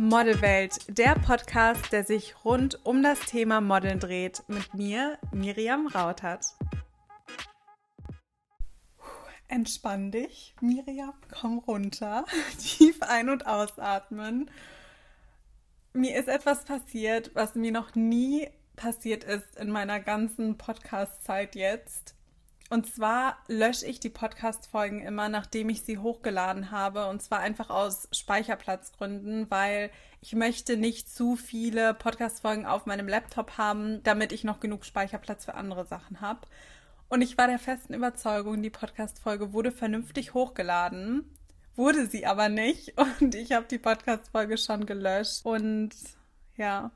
Modelwelt, der Podcast, der sich rund um das Thema Modeln dreht, mit mir, Miriam Rautert. Entspann dich, Miriam, komm runter, tief ein- und ausatmen. Mir ist etwas passiert, was mir noch nie passiert ist in meiner ganzen Podcast-Zeit jetzt. Und zwar lösche ich die Podcast-Folgen immer, nachdem ich sie hochgeladen habe. Und zwar einfach aus Speicherplatzgründen, weil ich möchte nicht zu viele Podcast-Folgen auf meinem Laptop haben, damit ich noch genug Speicherplatz für andere Sachen habe. Und ich war der festen Überzeugung, die Podcast-Folge wurde vernünftig hochgeladen. Wurde sie aber nicht. Und ich habe die Podcast-Folge schon gelöscht. Und ja,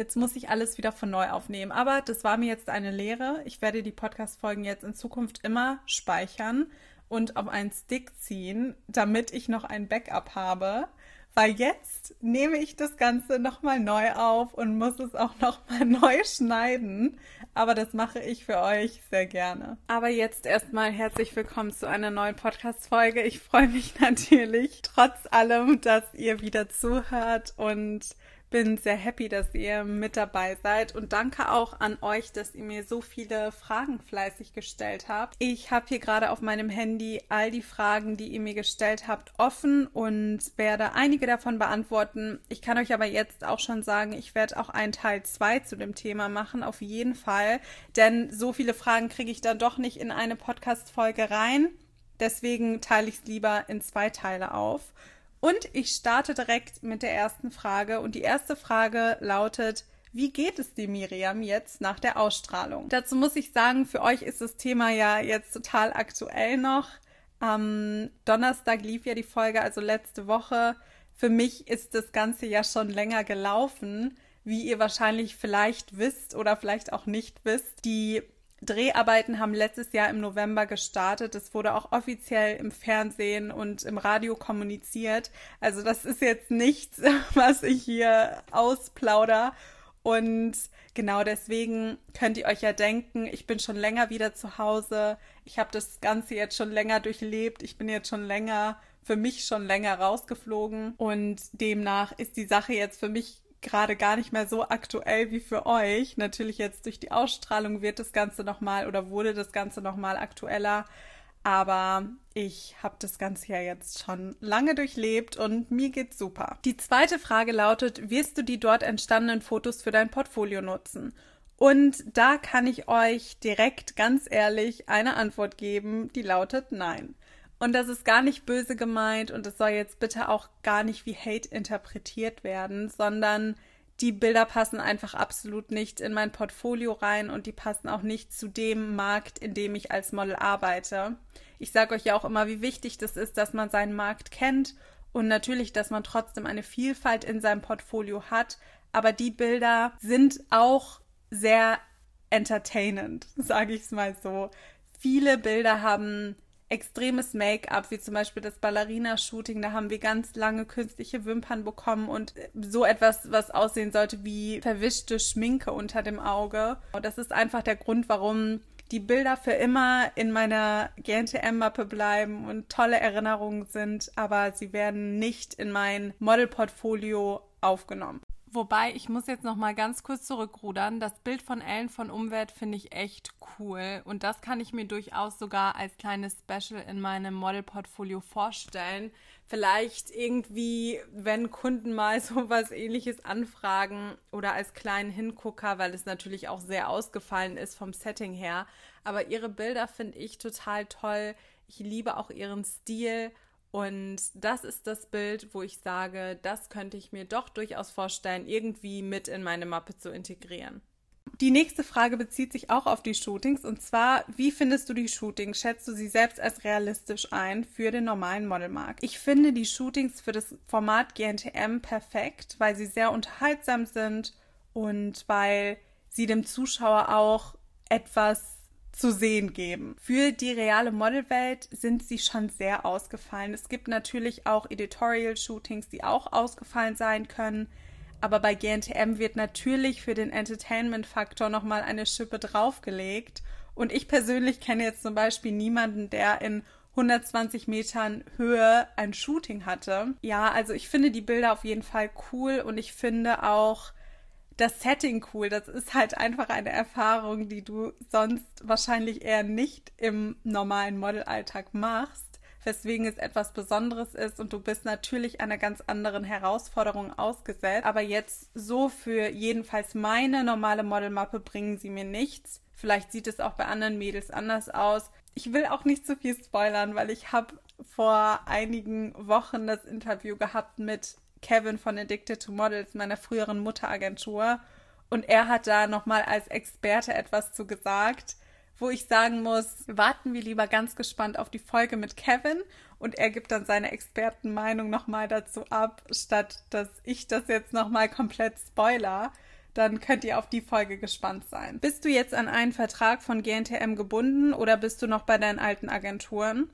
Jetzt muss ich alles wieder von neu aufnehmen. Aber das war mir jetzt eine Lehre. Ich werde die Podcast-Folgen jetzt in Zukunft immer speichern und auf einen Stick ziehen, damit ich noch ein Backup habe. Weil jetzt nehme ich das Ganze nochmal neu auf und muss es auch nochmal neu schneiden. Aber das mache ich für euch sehr gerne. Aber jetzt erstmal herzlich willkommen zu einer neuen Podcast-Folge. Ich freue mich natürlich trotz allem, dass ihr wieder zuhört und bin sehr happy, dass ihr mit dabei seid und danke auch an euch, dass ihr mir so viele Fragen fleißig gestellt habt. Ich habe hier gerade auf meinem Handy all die Fragen, die ihr mir gestellt habt, offen und werde einige davon beantworten. Ich kann euch aber jetzt auch schon sagen, ich werde auch einen Teil 2 zu dem Thema machen, auf jeden Fall, denn so viele Fragen kriege ich dann doch nicht in eine Podcast-Folge rein. Deswegen teile ich es lieber in zwei Teile auf. Und ich starte direkt mit der ersten Frage. Und die erste Frage lautet, wie geht es dir, Miriam, jetzt nach der Ausstrahlung? Dazu muss ich sagen, für euch ist das Thema ja jetzt total aktuell noch. Am Donnerstag lief ja die Folge, also letzte Woche. Für mich ist das Ganze ja schon länger gelaufen. Wie ihr wahrscheinlich vielleicht wisst oder vielleicht auch nicht wisst, die Dreharbeiten haben letztes Jahr im November gestartet. Es wurde auch offiziell im Fernsehen und im Radio kommuniziert. Also das ist jetzt nichts, was ich hier ausplauder. Und genau deswegen könnt ihr euch ja denken, ich bin schon länger wieder zu Hause. Ich habe das Ganze jetzt schon länger durchlebt. Ich bin jetzt schon länger, für mich schon länger rausgeflogen. Und demnach ist die Sache jetzt für mich gerade gar nicht mehr so aktuell wie für euch. Natürlich jetzt durch die Ausstrahlung wird das Ganze nochmal oder wurde das Ganze nochmal aktueller. Aber ich habe das Ganze ja jetzt schon lange durchlebt und mir geht's super. Die zweite Frage lautet, wirst du die dort entstandenen Fotos für dein Portfolio nutzen? Und da kann ich euch direkt ganz ehrlich eine Antwort geben, die lautet nein. Und das ist gar nicht böse gemeint und es soll jetzt bitte auch gar nicht wie Hate interpretiert werden, sondern die Bilder passen einfach absolut nicht in mein Portfolio rein und die passen auch nicht zu dem Markt, in dem ich als Model arbeite. Ich sage euch ja auch immer, wie wichtig das ist, dass man seinen Markt kennt und natürlich, dass man trotzdem eine Vielfalt in seinem Portfolio hat. Aber die Bilder sind auch sehr entertainend, sage ich es mal so. Viele Bilder haben extremes Make-up, wie zum Beispiel das Ballerina-Shooting. Da haben wir ganz lange künstliche Wimpern bekommen und so etwas, was aussehen sollte wie verwischte Schminke unter dem Auge. Das ist einfach der Grund, warum die Bilder für immer in meiner GNTM-Mappe bleiben und tolle Erinnerungen sind, aber sie werden nicht in mein Model-Portfolio aufgenommen. Wobei, ich muss jetzt noch mal ganz kurz zurückrudern. Das Bild von Ellen von Umwelt finde ich echt cool. Und das kann ich mir durchaus sogar als kleines Special in meinem Modelportfolio vorstellen. Vielleicht irgendwie, wenn Kunden mal so was ähnliches anfragen oder als kleinen Hingucker, weil es natürlich auch sehr ausgefallen ist vom Setting her. Aber ihre Bilder finde ich total toll. Ich liebe auch ihren Stil und das ist das Bild, wo ich sage, das könnte ich mir doch durchaus vorstellen, irgendwie mit in meine Mappe zu integrieren. Die nächste Frage bezieht sich auch auf die Shootings und zwar, wie findest du die Shootings? Schätzt du sie selbst als realistisch ein für den normalen Modelmarkt? Ich finde die Shootings für das Format GNTM perfekt, weil sie sehr unterhaltsam sind und weil sie dem Zuschauer auch etwas zu sehen geben. Für die reale Modelwelt sind sie schon sehr ausgefallen. Es gibt natürlich auch Editorial-Shootings, die auch ausgefallen sein können. Aber bei GNTM wird natürlich für den Entertainment-Faktor nochmal eine Schippe draufgelegt. Und ich persönlich kenne jetzt zum Beispiel niemanden, der in 120 Metern Höhe ein Shooting hatte. Ja, also ich finde die Bilder auf jeden Fall cool und ich finde auch das Setting cool. Das ist halt einfach eine Erfahrung, die du sonst wahrscheinlich eher nicht im normalen Modelalltag machst weswegen es etwas Besonderes ist und du bist natürlich einer ganz anderen Herausforderung ausgesetzt. Aber jetzt so für jedenfalls meine normale Modelmappe bringen sie mir nichts. Vielleicht sieht es auch bei anderen Mädels anders aus. Ich will auch nicht zu viel spoilern, weil ich habe vor einigen Wochen das Interview gehabt mit Kevin von Addicted to Models, meiner früheren Mutteragentur. Und er hat da nochmal als Experte etwas zu gesagt, wo ich sagen muss, warten wir lieber ganz gespannt auf die Folge mit Kevin und er gibt dann seine Expertenmeinung nochmal dazu ab, statt dass ich das jetzt nochmal komplett spoiler dann könnt ihr auf die Folge gespannt sein. Bist du jetzt an einen Vertrag von GNTM gebunden oder bist du noch bei deinen alten Agenturen?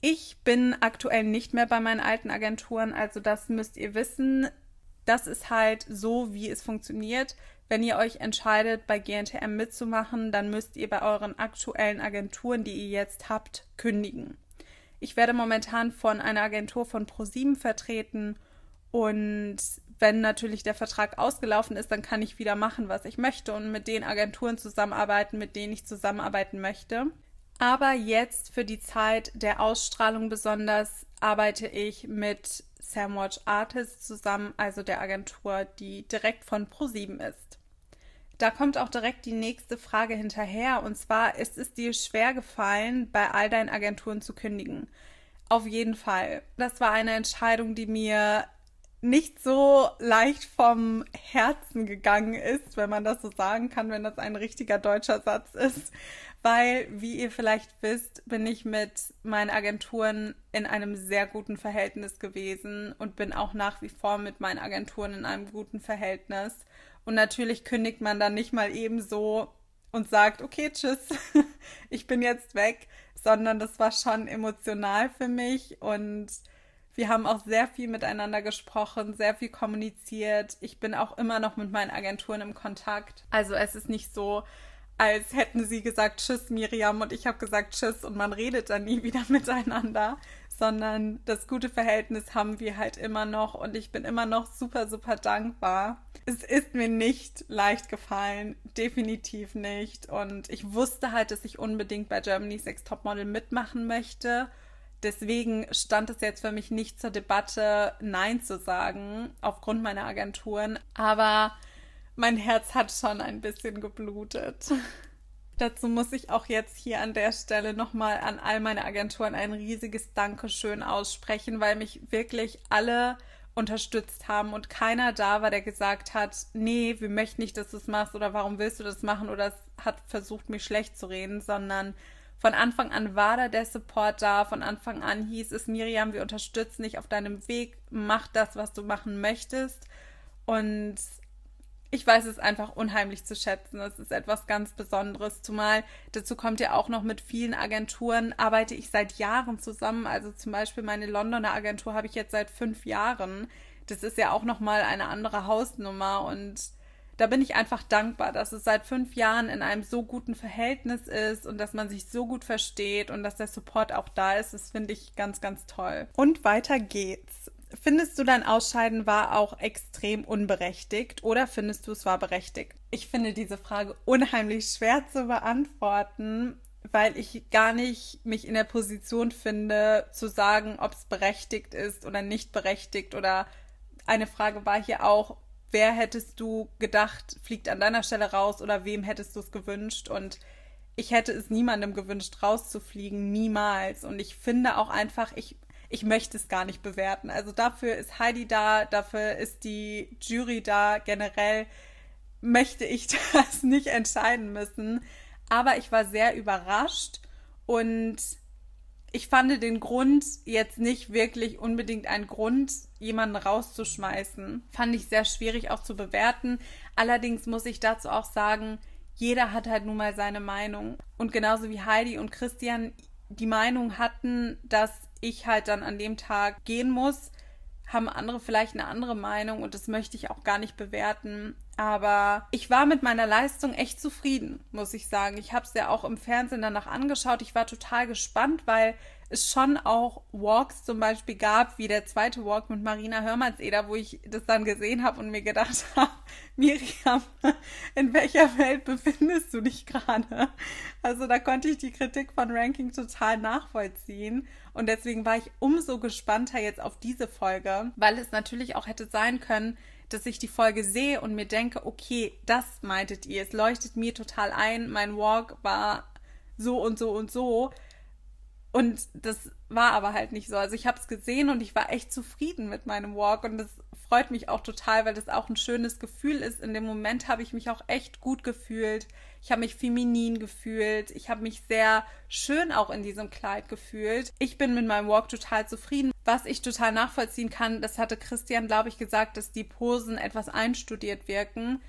Ich bin aktuell nicht mehr bei meinen alten Agenturen, also das müsst ihr wissen. Das ist halt so, wie es funktioniert. Wenn ihr euch entscheidet, bei GNTM mitzumachen, dann müsst ihr bei euren aktuellen Agenturen, die ihr jetzt habt, kündigen. Ich werde momentan von einer Agentur von ProSieben vertreten und wenn natürlich der Vertrag ausgelaufen ist, dann kann ich wieder machen, was ich möchte und mit den Agenturen zusammenarbeiten, mit denen ich zusammenarbeiten möchte. Aber jetzt für die Zeit der Ausstrahlung besonders arbeite ich mit Samwatch Artists zusammen, also der Agentur, die direkt von ProSieben ist. Da kommt auch direkt die nächste Frage hinterher und zwar ist es dir schwer gefallen, bei all deinen Agenturen zu kündigen? Auf jeden Fall. Das war eine Entscheidung, die mir nicht so leicht vom Herzen gegangen ist, wenn man das so sagen kann, wenn das ein richtiger deutscher Satz ist. Weil, wie ihr vielleicht wisst, bin ich mit meinen Agenturen in einem sehr guten Verhältnis gewesen und bin auch nach wie vor mit meinen Agenturen in einem guten Verhältnis. Und natürlich kündigt man dann nicht mal eben so und sagt, okay, tschüss, ich bin jetzt weg, sondern das war schon emotional für mich und wir haben auch sehr viel miteinander gesprochen, sehr viel kommuniziert. Ich bin auch immer noch mit meinen Agenturen im Kontakt. Also es ist nicht so, als hätten sie gesagt Tschüss Miriam. Und ich habe gesagt Tschüss. Und man redet dann nie wieder miteinander, sondern das gute Verhältnis haben wir halt immer noch. Und ich bin immer noch super, super dankbar. Es ist mir nicht leicht gefallen, definitiv nicht. Und ich wusste halt, dass ich unbedingt bei Germany's Next Topmodel mitmachen möchte. Deswegen stand es jetzt für mich nicht zur Debatte, Nein zu sagen, aufgrund meiner Agenturen. Aber mein Herz hat schon ein bisschen geblutet. Dazu muss ich auch jetzt hier an der Stelle nochmal an all meine Agenturen ein riesiges Dankeschön aussprechen, weil mich wirklich alle unterstützt haben und keiner da war, der gesagt hat, nee, wir möchten nicht, dass du es machst oder warum willst du das machen oder hat versucht, mich schlecht zu reden, sondern von Anfang an war da der Support da. Von Anfang an hieß es, Miriam, wir unterstützen dich auf deinem Weg. Mach das, was du machen möchtest. Und ich weiß es einfach unheimlich zu schätzen. Es ist etwas ganz Besonderes. Zumal dazu kommt ja auch noch mit vielen Agenturen arbeite ich seit Jahren zusammen. Also zum Beispiel meine Londoner Agentur habe ich jetzt seit fünf Jahren. Das ist ja auch noch mal eine andere Hausnummer und da bin ich einfach dankbar, dass es seit fünf Jahren in einem so guten Verhältnis ist und dass man sich so gut versteht und dass der Support auch da ist. Das finde ich ganz, ganz toll. Und weiter geht's. Findest du dein Ausscheiden war auch extrem unberechtigt oder findest du es war berechtigt? Ich finde diese Frage unheimlich schwer zu beantworten, weil ich gar nicht mich in der Position finde, zu sagen, ob es berechtigt ist oder nicht berechtigt. Oder eine Frage war hier auch, wer hättest du gedacht, fliegt an deiner Stelle raus oder wem hättest du es gewünscht? Und ich hätte es niemandem gewünscht, rauszufliegen, niemals. Und ich finde auch einfach, ich, ich möchte es gar nicht bewerten. Also dafür ist Heidi da, dafür ist die Jury da. Generell möchte ich das nicht entscheiden müssen. Aber ich war sehr überrascht und ich fand den Grund jetzt nicht wirklich unbedingt ein Grund, jemanden rauszuschmeißen. Fand ich sehr schwierig auch zu bewerten. Allerdings muss ich dazu auch sagen, jeder hat halt nun mal seine Meinung. Und genauso wie Heidi und Christian die Meinung hatten, dass ich halt dann an dem Tag gehen muss, haben andere vielleicht eine andere Meinung und das möchte ich auch gar nicht bewerten. Aber ich war mit meiner Leistung echt zufrieden, muss ich sagen. Ich habe es ja auch im Fernsehen danach angeschaut. Ich war total gespannt, weil es schon auch Walks zum Beispiel gab, wie der zweite Walk mit Marina Hörmannseder, wo ich das dann gesehen habe und mir gedacht habe, Miriam, in welcher Welt befindest du dich gerade? Also da konnte ich die Kritik von Ranking total nachvollziehen und deswegen war ich umso gespannter jetzt auf diese Folge, weil es natürlich auch hätte sein können, dass ich die Folge sehe und mir denke, okay, das meintet ihr, es leuchtet mir total ein, mein Walk war so und so und so und das war aber halt nicht so. Also ich habe es gesehen und ich war echt zufrieden mit meinem Walk und das freut mich auch total, weil das auch ein schönes Gefühl ist. In dem Moment habe ich mich auch echt gut gefühlt. Ich habe mich feminin gefühlt. Ich habe mich sehr schön auch in diesem Kleid gefühlt. Ich bin mit meinem Walk total zufrieden. Was ich total nachvollziehen kann, das hatte Christian, glaube ich, gesagt, dass die Posen etwas einstudiert wirken.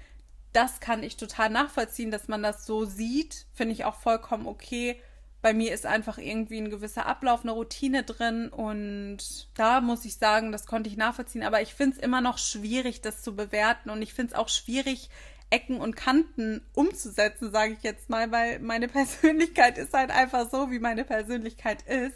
Das kann ich total nachvollziehen, dass man das so sieht. Finde ich auch vollkommen okay bei mir ist einfach irgendwie ein gewisser Ablauf, eine Routine drin und da muss ich sagen, das konnte ich nachvollziehen, aber ich finde es immer noch schwierig, das zu bewerten und ich finde es auch schwierig, Ecken und Kanten umzusetzen, sage ich jetzt mal, weil meine Persönlichkeit ist halt einfach so, wie meine Persönlichkeit ist.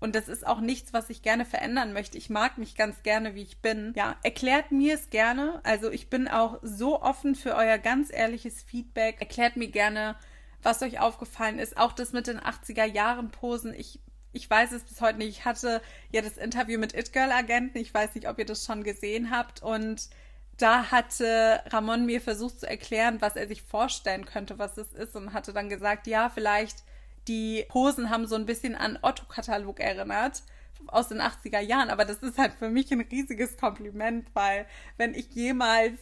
Und das ist auch nichts, was ich gerne verändern möchte. Ich mag mich ganz gerne, wie ich bin. Ja, erklärt mir es gerne. Also ich bin auch so offen für euer ganz ehrliches Feedback. Erklärt mir gerne, was euch aufgefallen ist. Auch das mit den 80er Jahren Posen. Ich, ich weiß es bis heute nicht. Ich hatte ja das Interview mit It Girl Agenten. Ich weiß nicht, ob ihr das schon gesehen habt. Und da hatte Ramon mir versucht zu erklären, was er sich vorstellen könnte, was es ist. Und hatte dann gesagt, ja, vielleicht die Posen haben so ein bisschen an Otto-Katalog erinnert aus den 80er Jahren, aber das ist halt für mich ein riesiges Kompliment, weil wenn ich jemals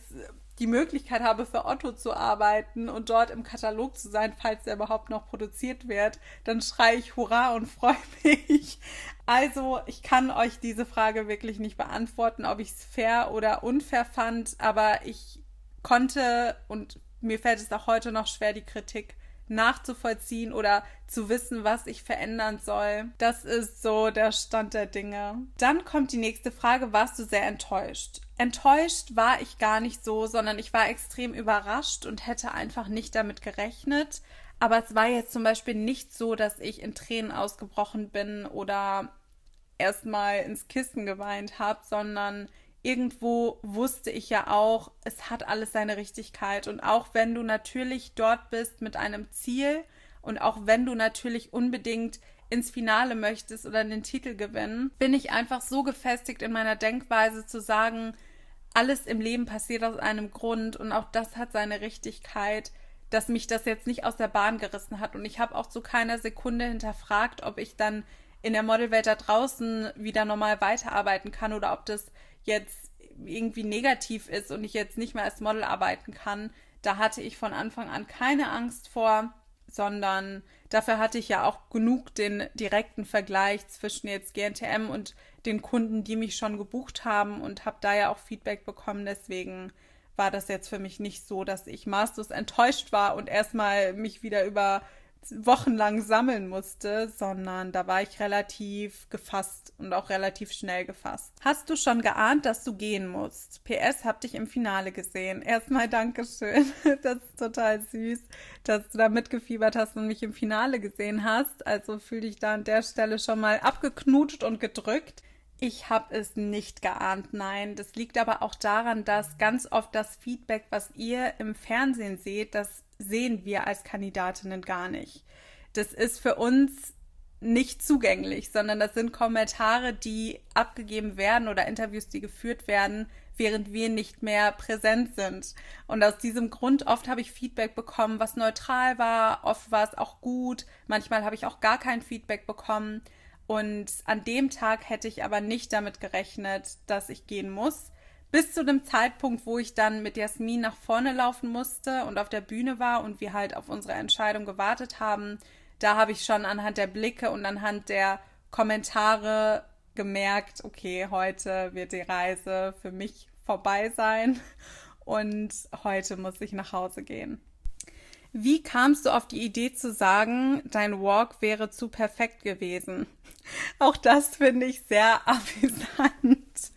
die Möglichkeit habe, für Otto zu arbeiten und dort im Katalog zu sein, falls er überhaupt noch produziert wird, dann schreie ich Hurra und freue mich. Also, ich kann euch diese Frage wirklich nicht beantworten, ob ich es fair oder unfair fand, aber ich konnte und mir fällt es auch heute noch schwer, die Kritik nachzuvollziehen oder zu wissen, was ich verändern soll. Das ist so der Stand der Dinge. Dann kommt die nächste Frage, warst du sehr enttäuscht? Enttäuscht war ich gar nicht so, sondern ich war extrem überrascht und hätte einfach nicht damit gerechnet. Aber es war jetzt zum Beispiel nicht so, dass ich in Tränen ausgebrochen bin oder erstmal ins Kissen geweint habe, sondern irgendwo wusste ich ja auch, es hat alles seine Richtigkeit. Und auch wenn du natürlich dort bist mit einem Ziel und auch wenn du natürlich unbedingt ins Finale möchtest oder den Titel gewinnen, bin ich einfach so gefestigt in meiner Denkweise zu sagen, alles im Leben passiert aus einem Grund und auch das hat seine Richtigkeit, dass mich das jetzt nicht aus der Bahn gerissen hat. Und ich habe auch zu keiner Sekunde hinterfragt, ob ich dann in der Modelwelt da draußen wieder normal weiterarbeiten kann oder ob das jetzt irgendwie negativ ist und ich jetzt nicht mehr als Model arbeiten kann, da hatte ich von Anfang an keine Angst vor, sondern dafür hatte ich ja auch genug den direkten Vergleich zwischen jetzt GNTM und den Kunden, die mich schon gebucht haben und habe da ja auch Feedback bekommen. Deswegen war das jetzt für mich nicht so, dass ich maßlos enttäuscht war und erstmal mich wieder über wochenlang sammeln musste, sondern da war ich relativ gefasst und auch relativ schnell gefasst. Hast du schon geahnt, dass du gehen musst? PS, hab dich im Finale gesehen. Erstmal Dankeschön. Das ist total süß, dass du da mitgefiebert hast und mich im Finale gesehen hast. Also fühl dich da an der Stelle schon mal abgeknutscht und gedrückt. Ich habe es nicht geahnt, nein. Das liegt aber auch daran, dass ganz oft das Feedback, was ihr im Fernsehen seht, das sehen wir als Kandidatinnen gar nicht. Das ist für uns nicht zugänglich, sondern das sind Kommentare, die abgegeben werden oder Interviews, die geführt werden, während wir nicht mehr präsent sind. Und aus diesem Grund oft habe ich Feedback bekommen, was neutral war, oft war es auch gut, manchmal habe ich auch gar kein Feedback bekommen. Und an dem Tag hätte ich aber nicht damit gerechnet, dass ich gehen muss bis zu dem Zeitpunkt, wo ich dann mit Jasmin nach vorne laufen musste und auf der Bühne war und wir halt auf unsere Entscheidung gewartet haben, da habe ich schon anhand der Blicke und anhand der Kommentare gemerkt, okay, heute wird die Reise für mich vorbei sein und heute muss ich nach Hause gehen. Wie kamst du auf die Idee zu sagen, dein Walk wäre zu perfekt gewesen? Auch das finde ich sehr amüsant.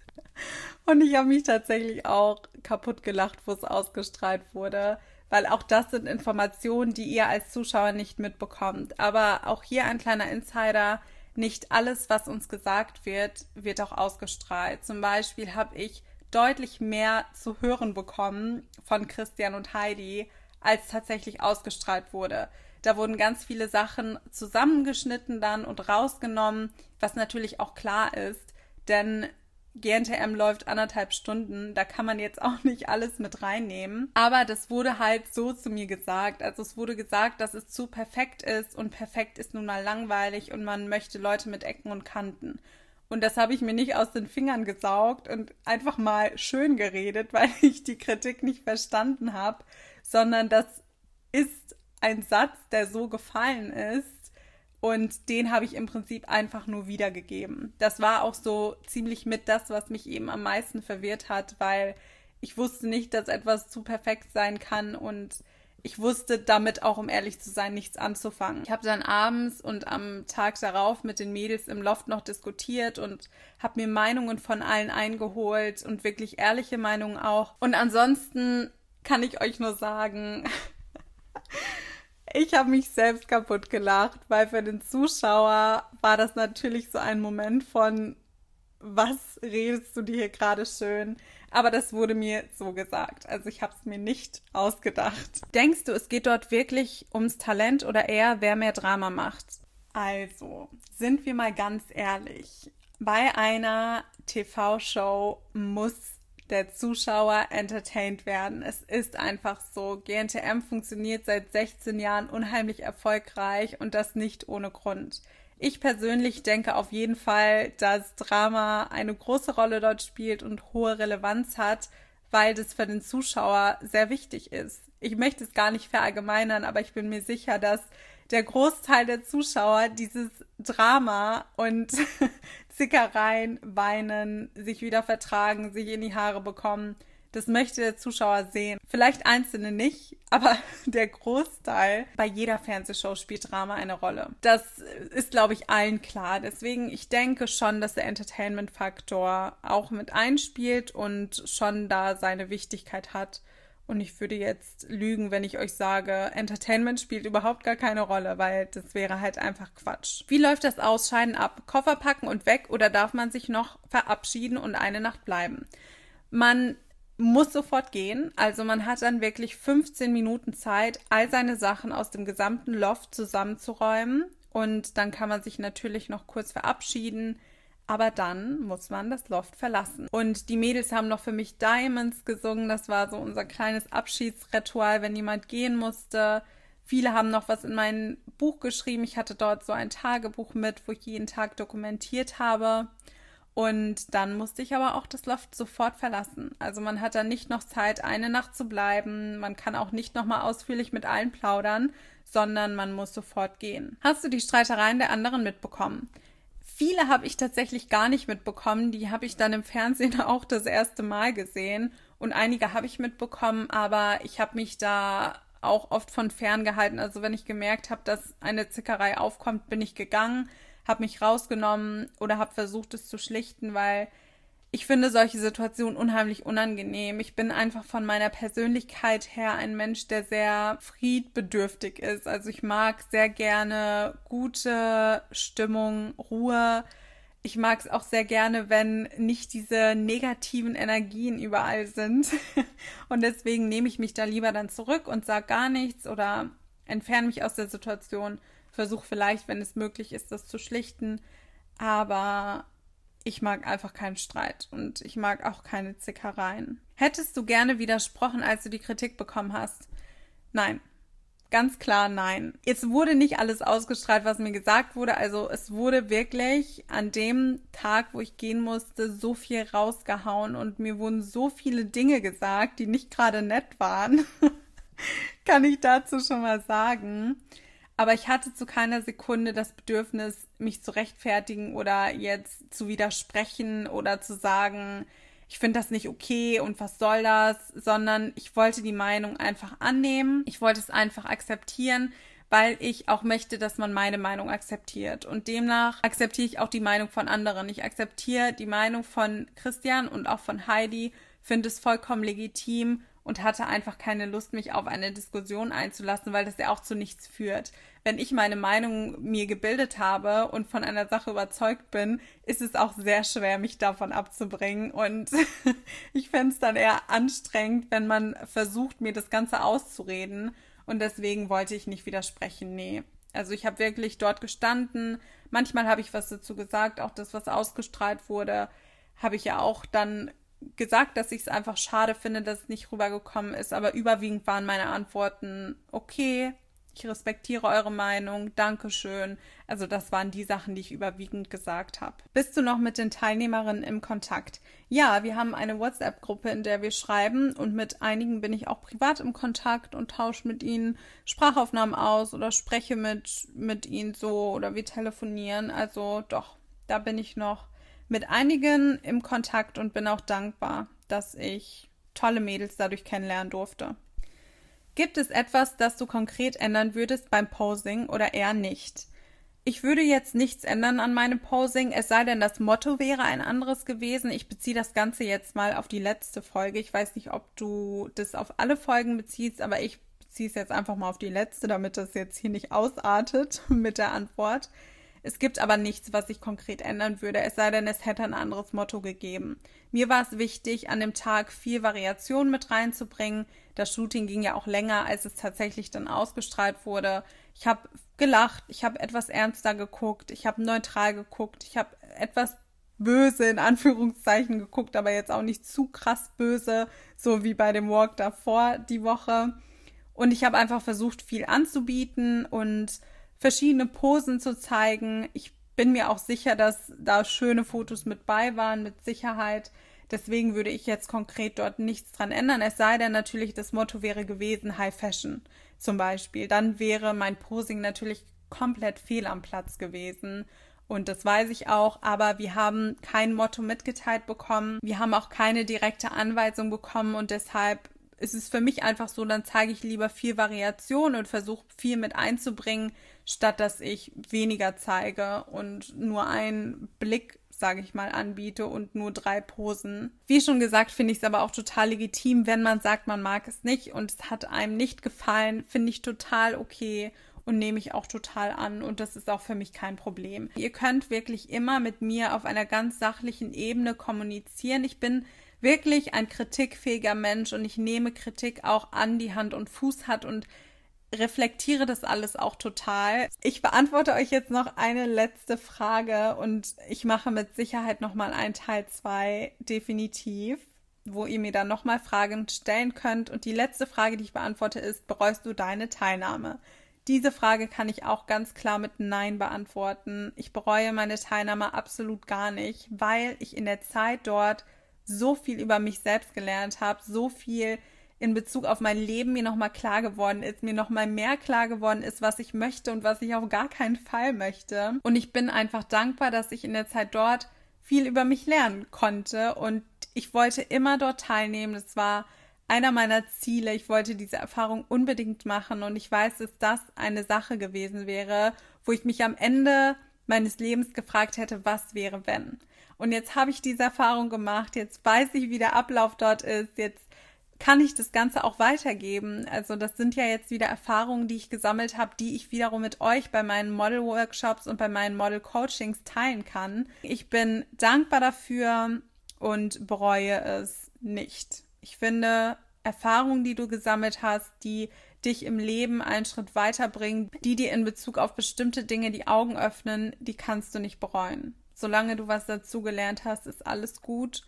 Und ich habe mich tatsächlich auch kaputt gelacht, wo es ausgestrahlt wurde, weil auch das sind Informationen, die ihr als Zuschauer nicht mitbekommt. Aber auch hier ein kleiner Insider. nicht alles, was uns gesagt wird, wird auch ausgestrahlt. Zum Beispiel habe ich deutlich mehr zu hören bekommen von Christian und Heidi, als tatsächlich ausgestrahlt wurde. Da wurden ganz viele Sachen zusammengeschnitten dann und rausgenommen, was natürlich auch klar ist, denn GNTM läuft anderthalb Stunden, da kann man jetzt auch nicht alles mit reinnehmen. Aber das wurde halt so zu mir gesagt. Also es wurde gesagt, dass es zu perfekt ist und perfekt ist nun mal langweilig und man möchte Leute mit Ecken und Kanten. Und das habe ich mir nicht aus den Fingern gesaugt und einfach mal schön geredet, weil ich die Kritik nicht verstanden habe, sondern das ist ein Satz, der so gefallen ist und den habe ich im Prinzip einfach nur wiedergegeben. Das war auch so ziemlich mit das, was mich eben am meisten verwirrt hat, weil ich wusste nicht, dass etwas zu perfekt sein kann und ich wusste damit auch, um ehrlich zu sein, nichts anzufangen. Ich habe dann abends und am Tag darauf mit den Mädels im Loft noch diskutiert und habe mir Meinungen von allen eingeholt und wirklich ehrliche Meinungen auch. Und ansonsten kann ich euch nur sagen, ich habe mich selbst kaputt gelacht, weil für den Zuschauer war das natürlich so ein Moment von, was redest du dir hier gerade schön? Aber das wurde mir so gesagt. Also ich habe es mir nicht ausgedacht. Denkst du, es geht dort wirklich ums Talent oder eher, wer mehr Drama macht? Also, sind wir mal ganz ehrlich. Bei einer TV-Show muss der Zuschauer entertained werden. Es ist einfach so. GNTM funktioniert seit 16 Jahren unheimlich erfolgreich und das nicht ohne Grund. Ich persönlich denke auf jeden Fall, dass Drama eine große Rolle dort spielt und hohe Relevanz hat, weil das für den Zuschauer sehr wichtig ist. Ich möchte es gar nicht verallgemeinern, aber ich bin mir sicher, dass der Großteil der Zuschauer dieses Drama und Zickereien, Weinen, sich wieder vertragen, sich in die Haare bekommen, das möchte der Zuschauer sehen. Vielleicht einzelne nicht, aber der Großteil bei jeder Fernsehshow spielt Drama eine Rolle. Das ist, glaube ich, allen klar. Deswegen, ich denke schon, dass der Entertainment-Faktor auch mit einspielt und schon da seine Wichtigkeit hat. Und ich würde jetzt lügen, wenn ich euch sage, Entertainment spielt überhaupt gar keine Rolle, weil das wäre halt einfach Quatsch. Wie läuft das Ausscheiden ab? Koffer packen und weg oder darf man sich noch verabschieden und eine Nacht bleiben? Man muss sofort gehen. Also man hat dann wirklich 15 Minuten Zeit, all seine Sachen aus dem gesamten Loft zusammenzuräumen. Und dann kann man sich natürlich noch kurz verabschieden, aber dann muss man das Loft verlassen. Und die Mädels haben noch für mich Diamonds gesungen. Das war so unser kleines Abschiedsritual, wenn jemand gehen musste. Viele haben noch was in mein Buch geschrieben. Ich hatte dort so ein Tagebuch mit, wo ich jeden Tag dokumentiert habe. Und dann musste ich aber auch das Loft sofort verlassen. Also man hat dann nicht noch Zeit, eine Nacht zu bleiben. Man kann auch nicht nochmal ausführlich mit allen plaudern, sondern man muss sofort gehen. Hast du die Streitereien der anderen mitbekommen? Viele habe ich tatsächlich gar nicht mitbekommen. Die habe ich dann im Fernsehen auch das erste Mal gesehen. Und einige habe ich mitbekommen, aber ich habe mich da auch oft von fern gehalten. Also wenn ich gemerkt habe, dass eine Zickerei aufkommt, bin ich gegangen, habe mich rausgenommen oder habe versucht, es zu schlichten, weil ich finde solche Situationen unheimlich unangenehm. Ich bin einfach von meiner Persönlichkeit her ein Mensch, der sehr friedbedürftig ist. Also ich mag sehr gerne gute Stimmung, Ruhe. Ich mag es auch sehr gerne, wenn nicht diese negativen Energien überall sind. Und deswegen nehme ich mich da lieber dann zurück und sage gar nichts oder entferne mich aus der Situation. Versuche vielleicht, wenn es möglich ist, das zu schlichten. Aber ich mag einfach keinen Streit und ich mag auch keine Zickereien. Hättest du gerne widersprochen, als du die Kritik bekommen hast? Nein. Ganz klar nein. Jetzt wurde nicht alles ausgestrahlt, was mir gesagt wurde. Also es wurde wirklich an dem Tag, wo ich gehen musste, so viel rausgehauen und mir wurden so viele Dinge gesagt, die nicht gerade nett waren. Kann ich dazu schon mal sagen. Aber ich hatte zu keiner Sekunde das Bedürfnis, mich zu rechtfertigen oder jetzt zu widersprechen oder zu sagen, ich finde das nicht okay und was soll das, sondern ich wollte die Meinung einfach annehmen. Ich wollte es einfach akzeptieren, weil ich auch möchte, dass man meine Meinung akzeptiert. Und demnach akzeptiere ich auch die Meinung von anderen. Ich akzeptiere die Meinung von Christian und auch von Heidi, finde es vollkommen legitim und hatte einfach keine Lust, mich auf eine Diskussion einzulassen, weil das ja auch zu nichts führt. Wenn ich meine Meinung mir gebildet habe und von einer Sache überzeugt bin, ist es auch sehr schwer, mich davon abzubringen. Und ich fände es dann eher anstrengend, wenn man versucht, mir das Ganze auszureden. Und deswegen wollte ich nicht widersprechen. Nee. Also ich habe wirklich dort gestanden. Manchmal habe ich was dazu gesagt, auch das, was ausgestrahlt wurde, habe ich ja auch dann gesagt, dass ich es einfach schade finde, dass es nicht rübergekommen ist, aber überwiegend waren meine Antworten okay. Ich respektiere eure Meinung, Dankeschön. Also das waren die Sachen, die ich überwiegend gesagt habe. Bist du noch mit den Teilnehmerinnen im Kontakt? Ja, wir haben eine WhatsApp-Gruppe, in der wir schreiben und mit einigen bin ich auch privat im Kontakt und tausche mit ihnen Sprachaufnahmen aus oder spreche mit, mit ihnen so oder wir telefonieren. Also doch, da bin ich noch mit einigen im Kontakt und bin auch dankbar, dass ich tolle Mädels dadurch kennenlernen durfte. Gibt es etwas, das du konkret ändern würdest beim Posing oder eher nicht? Ich würde jetzt nichts ändern an meinem Posing, es sei denn, das Motto wäre ein anderes gewesen. Ich beziehe das Ganze jetzt mal auf die letzte Folge. Ich weiß nicht, ob du das auf alle Folgen beziehst, aber ich beziehe es jetzt einfach mal auf die letzte, damit das jetzt hier nicht ausartet mit der Antwort. Es gibt aber nichts, was ich konkret ändern würde, es sei denn, es hätte ein anderes Motto gegeben. Mir war es wichtig, an dem Tag viel Variation mit reinzubringen. Das Shooting ging ja auch länger, als es tatsächlich dann ausgestrahlt wurde. Ich habe gelacht, ich habe etwas ernster geguckt, ich habe neutral geguckt, ich habe etwas böse in Anführungszeichen geguckt, aber jetzt auch nicht zu krass böse, so wie bei dem Walk davor die Woche. Und ich habe einfach versucht, viel anzubieten und verschiedene Posen zu zeigen. Ich bin mir auch sicher, dass da schöne Fotos mit bei waren, mit Sicherheit. Deswegen würde ich jetzt konkret dort nichts dran ändern. Es sei denn natürlich, das Motto wäre gewesen High Fashion zum Beispiel. Dann wäre mein Posing natürlich komplett fehl am Platz gewesen. Und das weiß ich auch, aber wir haben kein Motto mitgeteilt bekommen. Wir haben auch keine direkte Anweisung bekommen und deshalb ist es für mich einfach so, dann zeige ich lieber viel Variation und versuche viel mit einzubringen, statt dass ich weniger zeige und nur einen Blick, sage ich mal, anbiete und nur drei Posen. Wie schon gesagt, finde ich es aber auch total legitim, wenn man sagt, man mag es nicht und es hat einem nicht gefallen, finde ich total okay und nehme ich auch total an und das ist auch für mich kein Problem. Ihr könnt wirklich immer mit mir auf einer ganz sachlichen Ebene kommunizieren. Ich bin wirklich ein kritikfähiger Mensch und ich nehme Kritik auch an, die Hand und Fuß hat und reflektiere das alles auch total. Ich beantworte euch jetzt noch eine letzte Frage und ich mache mit Sicherheit nochmal einen Teil 2 definitiv, wo ihr mir dann nochmal Fragen stellen könnt. Und die letzte Frage, die ich beantworte, ist, bereust du deine Teilnahme? Diese Frage kann ich auch ganz klar mit Nein beantworten. Ich bereue meine Teilnahme absolut gar nicht, weil ich in der Zeit dort so viel über mich selbst gelernt habe, so viel in Bezug auf mein Leben mir nochmal klar geworden ist, mir nochmal mehr klar geworden ist, was ich möchte und was ich auf gar keinen Fall möchte. Und ich bin einfach dankbar, dass ich in der Zeit dort viel über mich lernen konnte und ich wollte immer dort teilnehmen. Das war einer meiner Ziele. Ich wollte diese Erfahrung unbedingt machen und ich weiß, dass das eine Sache gewesen wäre, wo ich mich am Ende meines Lebens gefragt hätte, was wäre wenn. Und jetzt habe ich diese Erfahrung gemacht, jetzt weiß ich, wie der Ablauf dort ist, jetzt kann ich das Ganze auch weitergeben. Also das sind ja jetzt wieder Erfahrungen, die ich gesammelt habe, die ich wiederum mit euch bei meinen Model-Workshops und bei meinen Model-Coachings teilen kann. Ich bin dankbar dafür und bereue es nicht. Ich finde, Erfahrungen, die du gesammelt hast, die dich im Leben einen Schritt weiterbringen, die dir in Bezug auf bestimmte Dinge die Augen öffnen, die kannst du nicht bereuen. Solange du was dazugelernt hast, ist alles gut.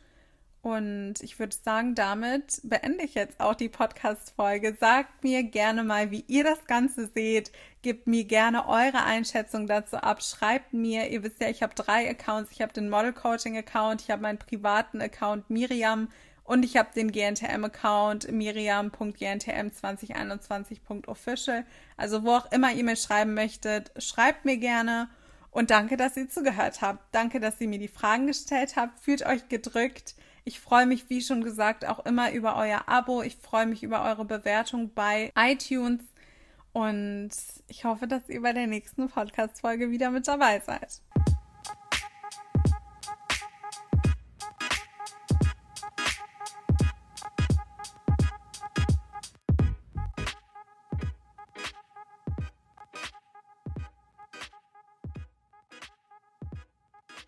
Und ich würde sagen, damit beende ich jetzt auch die Podcast-Folge. Sagt mir gerne mal, wie ihr das Ganze seht. Gebt mir gerne eure Einschätzung dazu ab. Schreibt mir, ihr wisst ja, ich habe drei Accounts. Ich habe den Model Coaching Account, ich habe meinen privaten Account Miriam und ich habe den GNTM-Account miriam.gntm2021.official. Also wo auch immer ihr mir schreiben möchtet, schreibt mir gerne. Und danke, dass ihr zugehört habt. Danke, dass ihr mir die Fragen gestellt habt. Fühlt euch gedrückt. Ich freue mich, wie schon gesagt, auch immer über euer Abo. Ich freue mich über eure Bewertung bei iTunes. Und ich hoffe, dass ihr bei der nächsten Podcast-Folge wieder mit dabei seid.